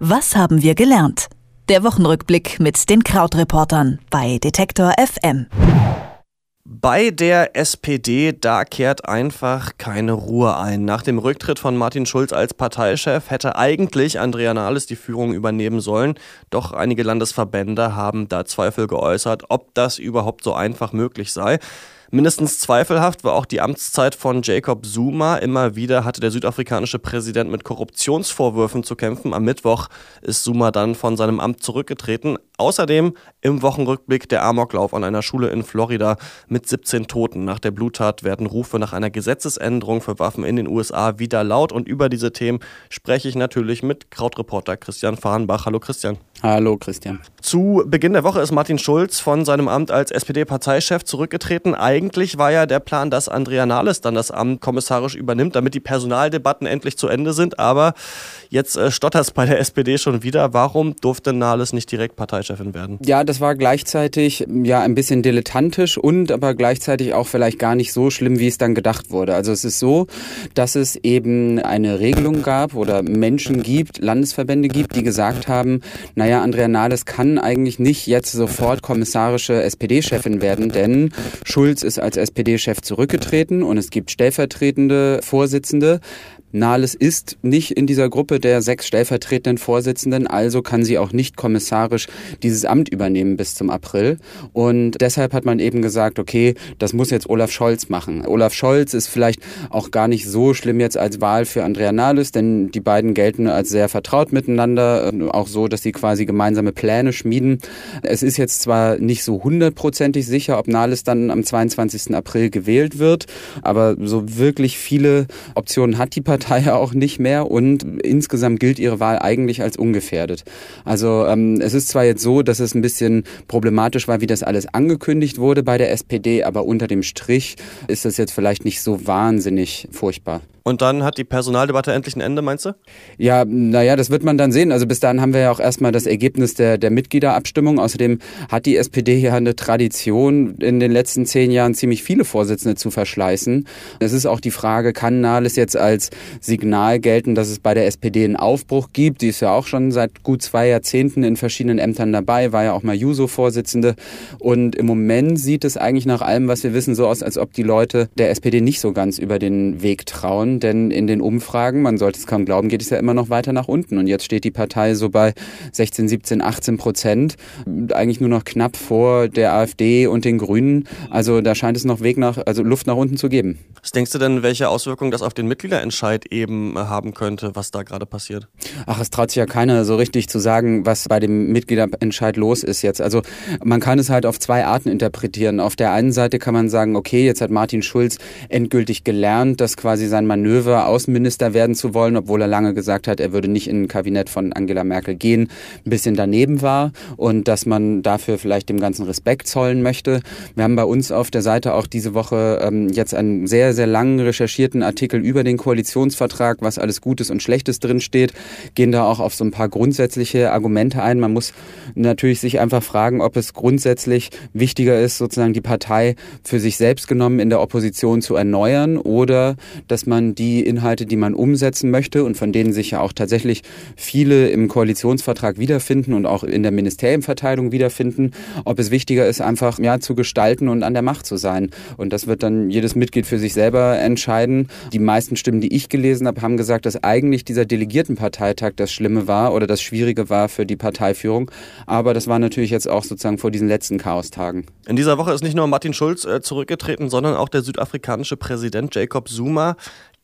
Was haben wir gelernt? Der Wochenrückblick mit den Krautreportern bei Detektor FM. Bei der SPD, da kehrt einfach keine Ruhe ein. Nach dem Rücktritt von Martin Schulz als Parteichef hätte eigentlich Andrea Nahles die Führung übernehmen sollen. Doch einige Landesverbände haben da Zweifel geäußert, ob das überhaupt so einfach möglich sei. Mindestens zweifelhaft war auch die Amtszeit von Jacob Zuma. Immer wieder hatte der südafrikanische Präsident mit Korruptionsvorwürfen zu kämpfen. Am Mittwoch ist Zuma dann von seinem Amt zurückgetreten. Außerdem im Wochenrückblick der Amoklauf an einer Schule in Florida mit 17 Toten. Nach der Bluttat werden Rufe nach einer Gesetzesänderung für Waffen in den USA wieder laut. Und über diese Themen spreche ich natürlich mit Krautreporter Christian Fahrenbach. Hallo Christian. Hallo Christian. Zu Beginn der Woche ist Martin Schulz von seinem Amt als SPD-Parteichef zurückgetreten. Eigentlich war ja der Plan, dass Andrea Nahles dann das Amt kommissarisch übernimmt, damit die Personaldebatten endlich zu Ende sind. Aber jetzt äh, stottert es bei der SPD schon wieder. Warum durfte Nahles nicht direkt Parteichefin werden? Ja, das war gleichzeitig ja ein bisschen dilettantisch und aber gleichzeitig auch vielleicht gar nicht so schlimm, wie es dann gedacht wurde. Also es ist so, dass es eben eine Regelung gab oder Menschen gibt, Landesverbände gibt, die gesagt haben, naja, Andrea Nahles kann eigentlich nicht jetzt sofort kommissarische SPD-Chefin werden, denn Schulz ist als SPD-Chef zurückgetreten und es gibt stellvertretende Vorsitzende. Nahles ist nicht in dieser Gruppe der sechs stellvertretenden Vorsitzenden, also kann sie auch nicht kommissarisch dieses Amt übernehmen bis zum April. Und deshalb hat man eben gesagt, okay, das muss jetzt Olaf Scholz machen. Olaf Scholz ist vielleicht auch gar nicht so schlimm jetzt als Wahl für Andrea Nahles, denn die beiden gelten als sehr vertraut miteinander, auch so, dass sie quasi gemeinsame Pläne schmieden. Es ist jetzt zwar nicht so hundertprozentig sicher, ob Nahles dann am 22. April gewählt wird, aber so wirklich viele Optionen hat die Partei Partei auch nicht mehr und insgesamt gilt ihre Wahl eigentlich als ungefährdet. Also ähm, es ist zwar jetzt so, dass es ein bisschen problematisch war, wie das alles angekündigt wurde bei der SPD, aber unter dem Strich ist das jetzt vielleicht nicht so wahnsinnig furchtbar. Und dann hat die Personaldebatte endlich ein Ende, meinst du? Ja, naja, das wird man dann sehen. Also bis dahin haben wir ja auch erstmal das Ergebnis der, der Mitgliederabstimmung. Außerdem hat die SPD hier eine Tradition, in den letzten zehn Jahren ziemlich viele Vorsitzende zu verschleißen. Es ist auch die Frage, kann Nahles jetzt als Signal gelten, dass es bei der SPD einen Aufbruch gibt? Die ist ja auch schon seit gut zwei Jahrzehnten in verschiedenen Ämtern dabei, war ja auch mal Juso-Vorsitzende. Und im Moment sieht es eigentlich nach allem, was wir wissen, so aus, als ob die Leute der SPD nicht so ganz über den Weg trauen denn in den Umfragen, man sollte es kaum glauben, geht es ja immer noch weiter nach unten. Und jetzt steht die Partei so bei 16, 17, 18 Prozent, eigentlich nur noch knapp vor der AfD und den Grünen. Also da scheint es noch Weg nach, also Luft nach unten zu geben. Was denkst du denn, welche Auswirkungen das auf den Mitgliederentscheid eben haben könnte, was da gerade passiert? Ach, es traut sich ja keiner so richtig zu sagen, was bei dem Mitgliederentscheid los ist jetzt. Also man kann es halt auf zwei Arten interpretieren. Auf der einen Seite kann man sagen, okay, jetzt hat Martin Schulz endgültig gelernt, dass quasi sein Manöver, Außenminister werden zu wollen, obwohl er lange gesagt hat, er würde nicht in ein Kabinett von Angela Merkel gehen, ein bisschen daneben war und dass man dafür vielleicht dem ganzen Respekt zollen möchte. Wir haben bei uns auf der Seite auch diese Woche ähm, jetzt einen sehr, sehr langen recherchierten Artikel über den Koalitionsvertrag, was alles Gutes und Schlechtes drin steht, gehen da auch auf so ein paar grundsätzliche Argumente ein. Man muss natürlich sich einfach fragen, ob es grundsätzlich wichtiger ist, sozusagen die Partei für sich selbst genommen in der Opposition zu erneuern oder dass man die Inhalte, die man umsetzen möchte und von denen sich ja auch tatsächlich viele im Koalitionsvertrag wiederfinden und auch in der Ministerienverteilung wiederfinden, ob es wichtiger ist, einfach ja zu gestalten und an der Macht zu sein. Und das wird dann jedes Mitglied für sich selber entscheiden. Die meisten Stimmen, die ich gelesen habe, haben gesagt, dass eigentlich dieser Delegiertenparteitag das Schlimme war oder das Schwierige war für die Parteiführung. Aber das war natürlich jetzt auch sozusagen vor diesen letzten Chaostagen. In dieser Woche ist nicht nur Martin Schulz äh, zurückgetreten, sondern auch der südafrikanische Präsident Jacob Zuma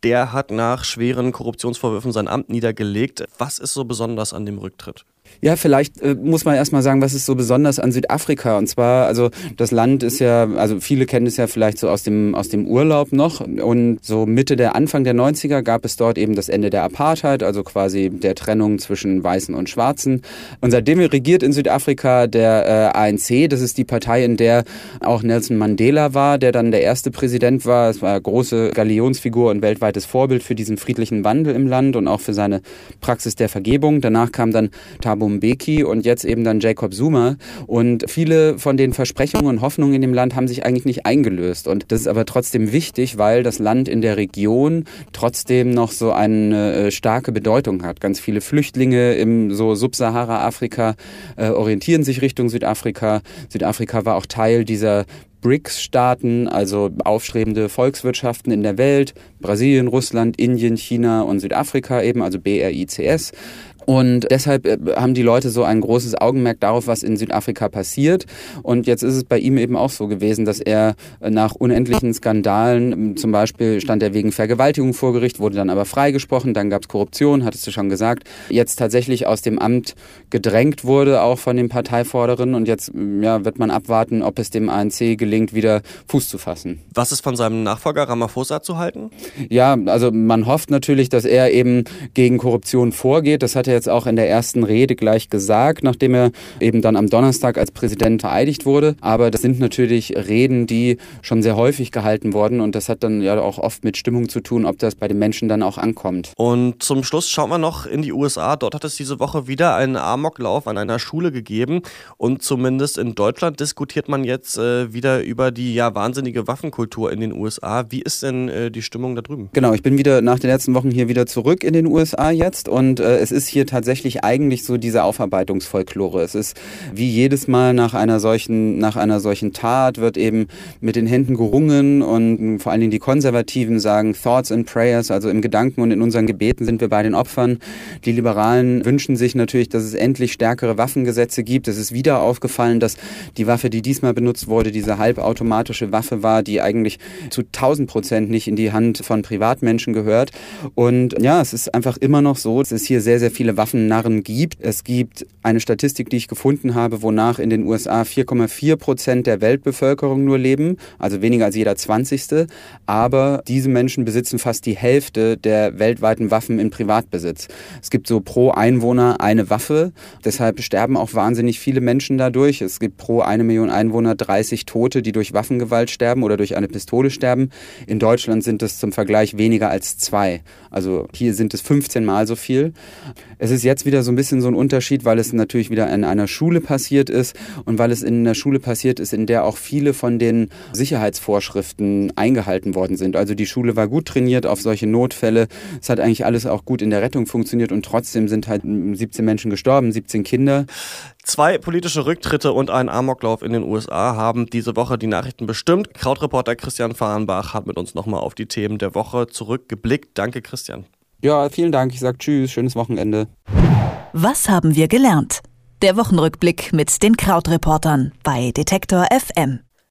der hat nach schweren Korruptionsvorwürfen sein Amt niedergelegt. Was ist so besonders an dem Rücktritt? Ja, vielleicht äh, muss man erstmal sagen, was ist so besonders an Südafrika? Und zwar, also das Land ist ja, also viele kennen es ja vielleicht so aus dem, aus dem Urlaub noch. Und so Mitte der Anfang der 90er gab es dort eben das Ende der Apartheid, also quasi der Trennung zwischen Weißen und Schwarzen. Und seitdem regiert in Südafrika der äh, ANC, das ist die Partei, in der auch Nelson Mandela war, der dann der erste Präsident war. Es war eine große Galionsfigur und weltweites Vorbild für diesen friedlichen Wandel im Land und auch für seine Praxis der Vergebung. Danach kam dann Thabo Thabo Mbeki und jetzt eben dann Jacob Zuma. Und viele von den Versprechungen und Hoffnungen in dem Land haben sich eigentlich nicht eingelöst. Und das ist aber trotzdem wichtig, weil das Land in der Region trotzdem noch so eine äh, starke Bedeutung hat. Ganz viele Flüchtlinge im so Subsahara-Afrika äh, orientieren sich Richtung Südafrika. Südafrika war auch Teil dieser BRICS-Staaten, also aufstrebende Volkswirtschaften in der Welt, Brasilien, Russland, Indien, China und Südafrika eben, also BRICS. Und deshalb äh, haben die Leute so ein großes Augenmerk darauf, was in Südafrika passiert. Und jetzt ist es bei ihm eben auch so gewesen, dass er äh, nach unendlichen Skandalen, zum Beispiel stand er wegen Vergewaltigung vor Gericht, wurde dann aber freigesprochen, dann gab es Korruption, hattest du schon gesagt, jetzt tatsächlich aus dem Amt gedrängt wurde, auch von den Parteivorderen. Und jetzt ja, wird man abwarten, ob es dem ANC gelingt, wieder Fuß zu fassen. Was ist von seinem Nachfolger Ramaphosa zu halten? Ja, also man hofft natürlich, dass er eben gegen Korruption vorgeht. Das hat er jetzt auch in der ersten Rede gleich gesagt, nachdem er eben dann am Donnerstag als Präsident vereidigt wurde. Aber das sind natürlich Reden, die schon sehr häufig gehalten wurden und das hat dann ja auch oft mit Stimmung zu tun, ob das bei den Menschen dann auch ankommt. Und zum Schluss schauen wir noch in die USA. Dort hat es diese Woche wieder einen Amoklauf an einer Schule gegeben und zumindest in Deutschland diskutiert man jetzt äh, wieder über die ja wahnsinnige Waffenkultur in den USA. Wie ist denn äh, die Stimmung da drüben? Genau, ich bin wieder nach den letzten Wochen hier wieder zurück in den USA jetzt und äh, es ist hier tatsächlich eigentlich so diese Aufarbeitungsfolklore. Es ist wie jedes Mal nach einer solchen, nach einer solchen Tat wird eben mit den Händen gerungen und vor allen Dingen die Konservativen sagen Thoughts and Prayers, also im Gedanken und in unseren Gebeten sind wir bei den Opfern. Die Liberalen wünschen sich natürlich, dass es endlich stärkere Waffengesetze gibt. Es ist wieder aufgefallen, dass die Waffe, die diesmal benutzt wurde, diese halbautomatische Waffe war, die eigentlich zu 1000 Prozent nicht in die Hand von Privatmenschen gehört. Und ja, es ist einfach immer noch so, es hier sehr, sehr viele Waffen Waffennarren gibt. Es gibt eine Statistik, die ich gefunden habe, wonach in den USA 4,4 Prozent der Weltbevölkerung nur leben, also weniger als jeder 20. Aber diese Menschen besitzen fast die Hälfte der weltweiten Waffen in Privatbesitz. Es gibt so pro Einwohner eine Waffe. Deshalb sterben auch wahnsinnig viele Menschen dadurch. Es gibt pro eine Million Einwohner 30 Tote, die durch Waffengewalt sterben oder durch eine Pistole sterben. In Deutschland sind es zum Vergleich weniger als zwei. Also hier sind es 15 Mal so viel. Es ist jetzt wieder so ein bisschen so ein Unterschied, weil es natürlich wieder in einer Schule passiert ist und weil es in einer Schule passiert ist, in der auch viele von den Sicherheitsvorschriften eingehalten worden sind. Also die Schule war gut trainiert auf solche Notfälle. Es hat eigentlich alles auch gut in der Rettung funktioniert und trotzdem sind halt 17 Menschen gestorben, 17 Kinder. Zwei politische Rücktritte und ein Amoklauf in den USA haben diese Woche die Nachrichten bestimmt. Krautreporter Christian Fahrenbach hat mit uns nochmal auf die Themen der Woche zurückgeblickt. Danke, Christian. Ja, vielen Dank. Ich sage Tschüss, schönes Wochenende. Was haben wir gelernt? Der Wochenrückblick mit den Krautreportern bei Detektor FM.